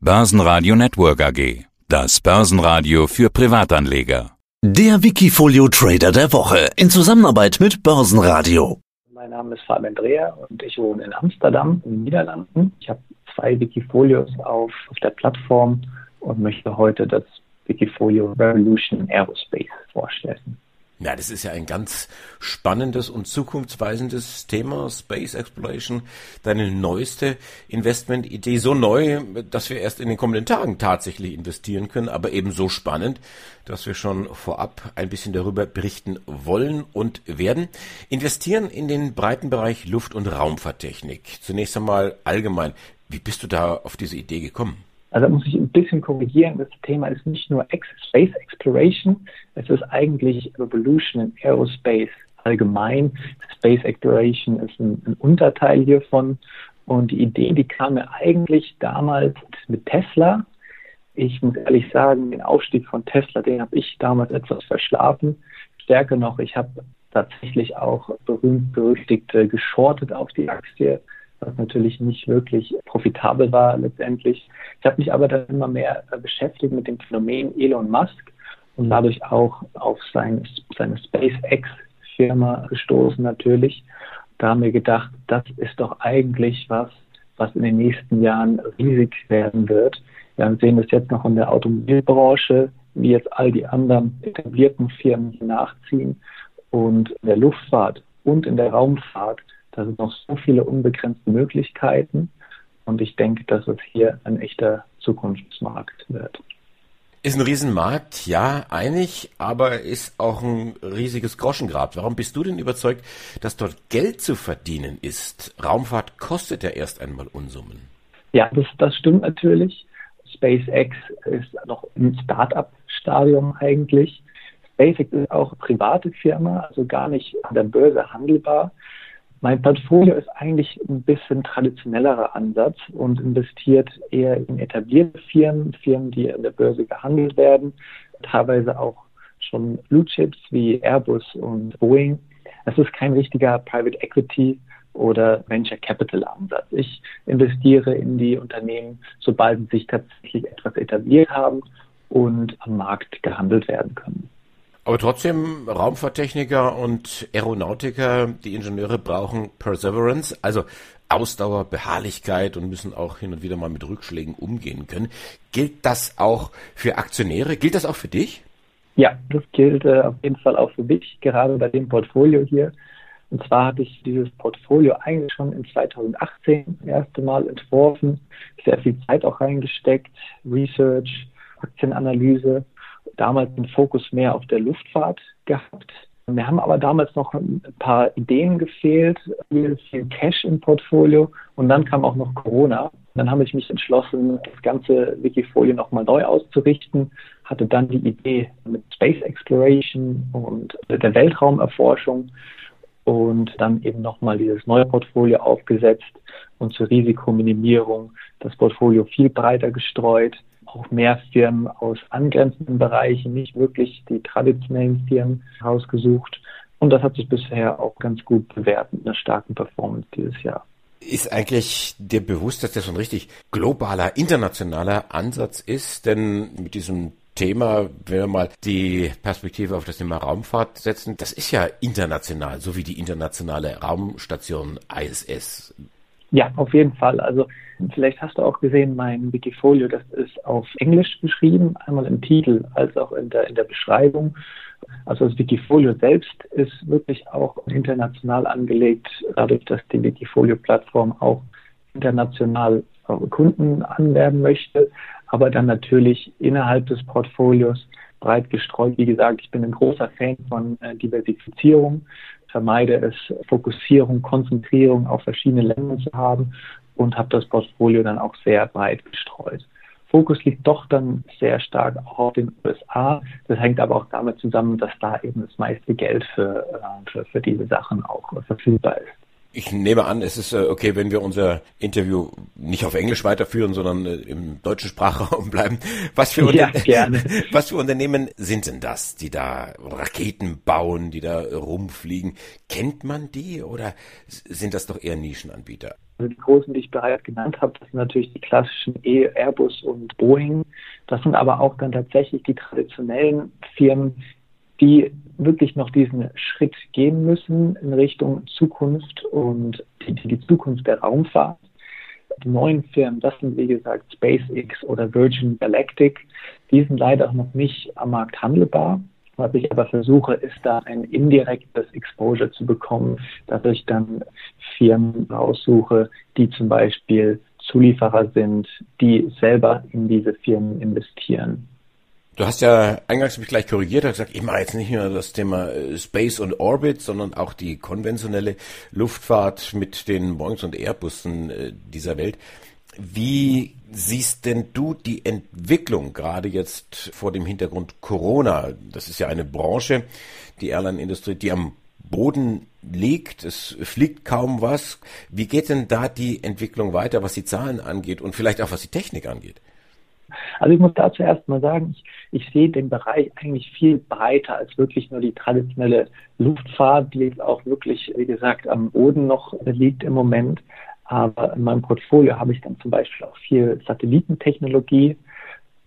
Börsenradio Network AG. Das Börsenradio für Privatanleger. Der Wikifolio Trader der Woche in Zusammenarbeit mit Börsenradio. Mein Name ist Fabian Dreher und ich wohne in Amsterdam, in den Niederlanden. Ich habe zwei Wikifolios auf, auf der Plattform und möchte heute das Wikifolio Revolution Aerospace vorstellen. Ja, das ist ja ein ganz spannendes und zukunftsweisendes Thema, Space Exploration. Deine neueste Investmentidee, so neu, dass wir erst in den kommenden Tagen tatsächlich investieren können, aber eben so spannend, dass wir schon vorab ein bisschen darüber berichten wollen und werden. Investieren in den breiten Bereich Luft- und Raumfahrttechnik. Zunächst einmal allgemein. Wie bist du da auf diese Idee gekommen? Also da muss ich ein bisschen korrigieren. Das Thema ist nicht nur Space Exploration, es ist eigentlich Revolution in Aerospace allgemein. Space Exploration ist ein, ein Unterteil hiervon. Und die Idee, die kam mir eigentlich damals mit Tesla. Ich muss ehrlich sagen, den Aufstieg von Tesla, den habe ich damals etwas verschlafen. Stärker noch, ich habe tatsächlich auch berühmt berüchtigt äh, geschortet auf die Aktie was natürlich nicht wirklich profitabel war letztendlich. Ich habe mich aber dann immer mehr äh, beschäftigt mit dem Phänomen Elon Musk und dadurch auch auf sein, seine SpaceX-Firma gestoßen natürlich. Da haben wir gedacht, das ist doch eigentlich was, was in den nächsten Jahren riesig werden wird. Wir sehen das jetzt noch in der Automobilbranche, wie jetzt all die anderen etablierten Firmen nachziehen und in der Luftfahrt und in der Raumfahrt da sind noch so viele unbegrenzte Möglichkeiten und ich denke, dass es hier ein echter Zukunftsmarkt wird. Ist ein Riesenmarkt, ja, einig, aber ist auch ein riesiges Groschengrab. Warum bist du denn überzeugt, dass dort Geld zu verdienen ist? Raumfahrt kostet ja erst einmal Unsummen. Ja, das, das stimmt natürlich. SpaceX ist noch im Start-up-Stadium eigentlich. SpaceX ist auch eine private Firma, also gar nicht an der Börse handelbar. Mein Portfolio ist eigentlich ein bisschen traditionellerer Ansatz und investiert eher in etablierte Firmen, Firmen, die an der Börse gehandelt werden, teilweise auch schon Blue Chips wie Airbus und Boeing. Es ist kein richtiger Private Equity oder Venture Capital Ansatz. Ich investiere in die Unternehmen, sobald sie sich tatsächlich etwas etabliert haben und am Markt gehandelt werden können. Aber trotzdem, Raumfahrttechniker und Aeronautiker, die Ingenieure brauchen Perseverance, also Ausdauer, Beharrlichkeit und müssen auch hin und wieder mal mit Rückschlägen umgehen können. Gilt das auch für Aktionäre? Gilt das auch für dich? Ja, das gilt äh, auf jeden Fall auch für mich, gerade bei dem Portfolio hier. Und zwar hatte ich dieses Portfolio eigentlich schon in 2018 das erste Mal entworfen, sehr viel Zeit auch reingesteckt, Research, Aktienanalyse damals den Fokus mehr auf der Luftfahrt gehabt. Wir haben aber damals noch ein paar Ideen gefehlt, viel, viel Cash im Portfolio und dann kam auch noch Corona. Dann habe ich mich entschlossen, das ganze Wikifolio nochmal neu auszurichten, hatte dann die Idee mit Space Exploration und der Weltraumerforschung und dann eben nochmal dieses neue Portfolio aufgesetzt und zur Risikominimierung das Portfolio viel breiter gestreut auch mehr Firmen aus angrenzenden Bereichen, nicht wirklich die traditionellen Firmen rausgesucht. Und das hat sich bisher auch ganz gut bewährt mit einer starken Performance dieses Jahr. Ist eigentlich dir bewusst, dass das ein richtig globaler, internationaler Ansatz ist? Denn mit diesem Thema, wenn wir mal die Perspektive auf das Thema Raumfahrt setzen, das ist ja international, so wie die internationale Raumstation ISS. Ja, auf jeden Fall. Also vielleicht hast du auch gesehen, mein Wikifolio, das ist auf Englisch geschrieben, einmal im Titel als auch in der, in der Beschreibung. Also das Wikifolio selbst ist wirklich auch international angelegt, dadurch, dass die Wikifolio-Plattform auch international Kunden anwerben möchte, aber dann natürlich innerhalb des Portfolios breit gestreut. Wie gesagt, ich bin ein großer Fan von äh, Diversifizierung vermeide es, Fokussierung, Konzentrierung auf verschiedene Länder zu haben und habe das Portfolio dann auch sehr breit gestreut. Fokus liegt doch dann sehr stark auf den USA. Das hängt aber auch damit zusammen, dass da eben das meiste Geld für, äh, für, für diese Sachen auch verfügbar ist. Ich nehme an, es ist äh, okay, wenn wir unser Interview nicht auf Englisch weiterführen, sondern äh, im deutschen Sprachraum bleiben. Was für, ja, was für Unternehmen sind denn das, die da Raketen bauen, die da rumfliegen? Kennt man die oder sind das doch eher Nischenanbieter? Also die großen, die ich bereits genannt habe, das sind natürlich die klassischen E, Airbus und Boeing. Das sind aber auch dann tatsächlich die traditionellen Firmen, die wirklich noch diesen Schritt gehen müssen in Richtung Zukunft und die, die Zukunft der Raumfahrt. Die neuen Firmen, das sind wie gesagt SpaceX oder Virgin Galactic, die sind leider noch nicht am Markt handelbar. Was ich aber versuche, ist da ein indirektes Exposure zu bekommen, dass ich dann Firmen raussuche, die zum Beispiel Zulieferer sind, die selber in diese Firmen investieren. Du hast ja eingangs mich gleich korrigiert, hast gesagt, ich mache jetzt nicht nur das Thema äh, Space und Orbit, sondern auch die konventionelle Luftfahrt mit den Boeings und Airbussen äh, dieser Welt. Wie siehst denn du die Entwicklung gerade jetzt vor dem Hintergrund Corona? Das ist ja eine Branche, die Airline-Industrie, die am Boden liegt. Es fliegt kaum was. Wie geht denn da die Entwicklung weiter, was die Zahlen angeht und vielleicht auch was die Technik angeht? Also ich muss dazu erst mal sagen, ich, ich sehe den Bereich eigentlich viel breiter als wirklich nur die traditionelle Luftfahrt, die jetzt auch wirklich, wie gesagt, am Boden noch liegt im Moment. Aber in meinem Portfolio habe ich dann zum Beispiel auch viel Satellitentechnologie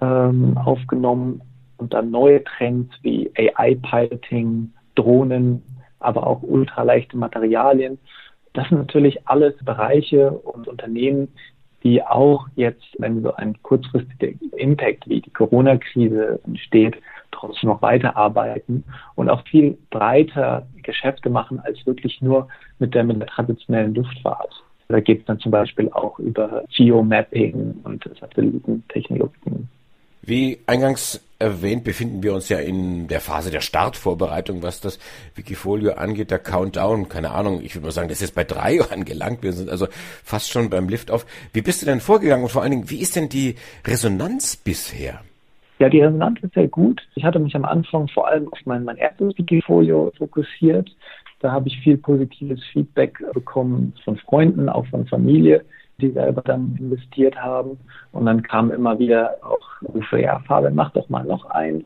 ähm, aufgenommen und dann neue Trends wie AI-Piloting, Drohnen, aber auch ultraleichte Materialien. Das sind natürlich alles Bereiche und Unternehmen, die auch jetzt, wenn so ein kurzfristiger Impact wie die Corona-Krise entsteht, trotzdem noch weiterarbeiten und auch viel breiter Geschäfte machen als wirklich nur mit der, mit der traditionellen Luftfahrt. Da geht es dann zum Beispiel auch über Geomapping und Satellitentechnologien. Wie eingangs erwähnt, befinden wir uns ja in der Phase der Startvorbereitung, was das Wikifolio angeht, der Countdown. Keine Ahnung, ich würde mal sagen, das ist bei drei angelangt. Wir sind also fast schon beim Liftoff. Wie bist du denn vorgegangen und vor allen Dingen, wie ist denn die Resonanz bisher? Ja, die Resonanz ist sehr gut. Ich hatte mich am Anfang vor allem auf mein, mein erstes Wikifolio fokussiert. Da habe ich viel positives Feedback bekommen von Freunden, auch von Familie, die selber dann investiert haben. Und dann kam immer wieder auch Rufe, ja, Fabian, mach doch mal noch eins.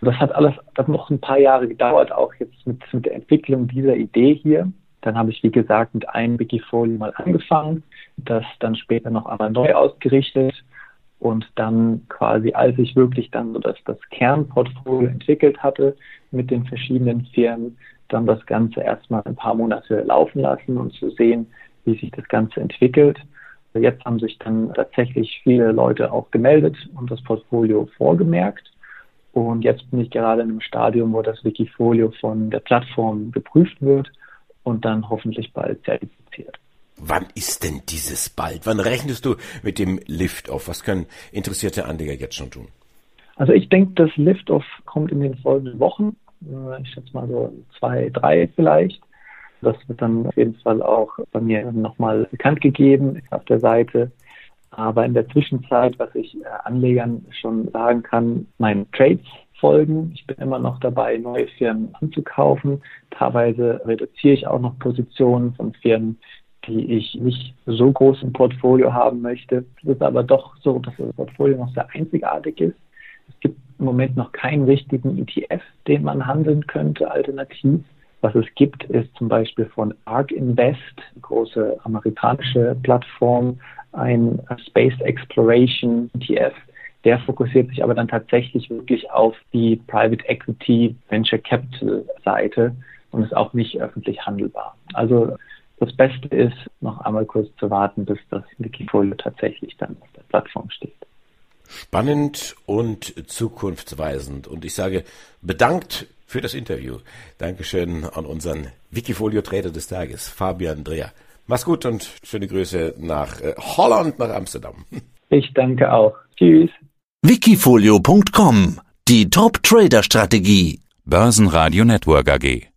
Das hat alles, das noch ein paar Jahre gedauert, auch jetzt mit, mit der Entwicklung dieser Idee hier. Dann habe ich, wie gesagt, mit einem Wikifolio mal angefangen, das dann später noch einmal neu ausgerichtet und dann quasi, als ich wirklich dann so das, das Kernportfolio entwickelt hatte mit den verschiedenen Firmen, dann das Ganze erstmal ein paar Monate laufen lassen und zu sehen, wie sich das Ganze entwickelt. Jetzt haben sich dann tatsächlich viele Leute auch gemeldet und das Portfolio vorgemerkt. Und jetzt bin ich gerade in einem Stadium, wo das Wikifolio von der Plattform geprüft wird und dann hoffentlich bald zertifiziert. Wann ist denn dieses bald? Wann rechnest du mit dem Lift-Off? Was können interessierte Anleger jetzt schon tun? Also ich denke, das Lift-Off kommt in den folgenden Wochen. Äh, ich schätze mal so zwei, drei vielleicht. Das wird dann auf jeden Fall auch bei mir nochmal bekannt gegeben auf der Seite. Aber in der Zwischenzeit, was ich äh, Anlegern schon sagen kann, meinen Trades folgen. Ich bin immer noch dabei, neue Firmen anzukaufen. Teilweise reduziere ich auch noch Positionen von Firmen, die ich nicht so groß im Portfolio haben möchte. Es ist aber doch so, dass das Portfolio noch sehr einzigartig ist. Es gibt im Moment noch keinen richtigen ETF, den man handeln könnte, alternativ. Was es gibt, ist zum Beispiel von ARK Invest, eine große amerikanische Plattform, ein Space Exploration ETF. Der fokussiert sich aber dann tatsächlich wirklich auf die Private Equity Venture Capital Seite und ist auch nicht öffentlich handelbar. Also das Beste ist, noch einmal kurz zu warten, bis das Wikifolio tatsächlich dann auf der Plattform steht. Spannend und zukunftsweisend. Und ich sage bedankt für das Interview. Dankeschön an unseren Wikifolio-Trader des Tages, Fabian Dreher. Mach's gut und schöne Grüße nach äh, Holland, nach Amsterdam. Ich danke auch. Tschüss. Wikifolio.com Die Top-Trader-Strategie. Börsenradio Network AG.